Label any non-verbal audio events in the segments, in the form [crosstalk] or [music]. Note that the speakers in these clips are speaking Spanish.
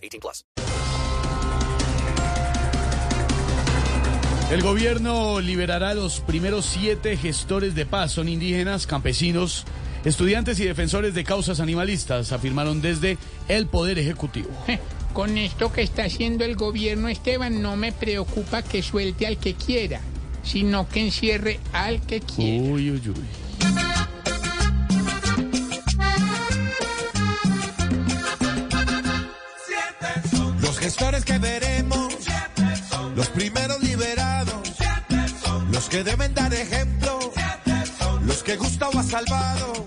18 plus. El gobierno liberará a los primeros siete gestores de paz. Son indígenas, campesinos, estudiantes y defensores de causas animalistas, afirmaron desde el Poder Ejecutivo. Con esto que está haciendo el gobierno Esteban, no me preocupa que suelte al que quiera, sino que encierre al que quiera. Uy, uy, uy. Que veremos, los primeros liberados, los que deben dar ejemplo, los que Gustavo ha salvado.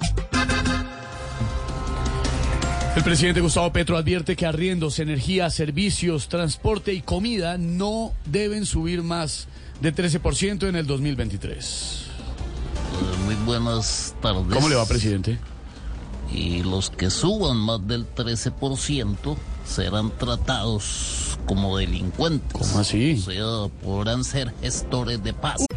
El presidente Gustavo Petro advierte que arriendos, energía, servicios, transporte y comida no deben subir más de 13% en el 2023. Muy buenas tardes. ¿Cómo le va, presidente? Y los que suban más del 13% serán tratados como delincuentes. ¿Cómo así? O sea, podrán ser gestores de paz.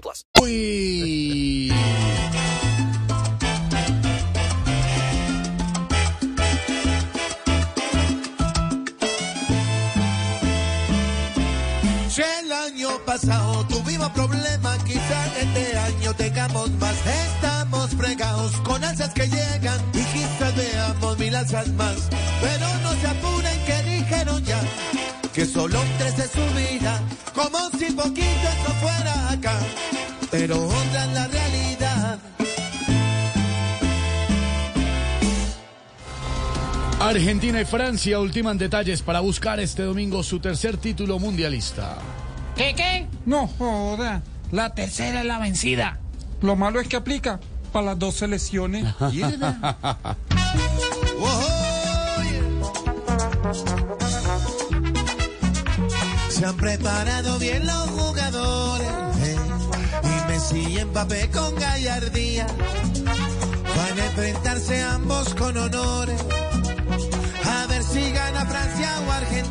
plus. Uy. Si el año pasado tuvimos problemas, quizás este año tengamos más. Estamos fregados con alzas que llegan y quizás veamos mil alzas más. Pero no se apuren que dijeron ya que solo un 13 subirá, como si poquito Argentina y Francia ultiman detalles para buscar este domingo su tercer título mundialista. ¿Qué, qué? No joda. La tercera es la vencida. Lo malo es que aplica para las dos selecciones. [laughs] Se han preparado bien los jugadores eh, y Messi y Mbappé con gallardía van a enfrentarse ambos con honores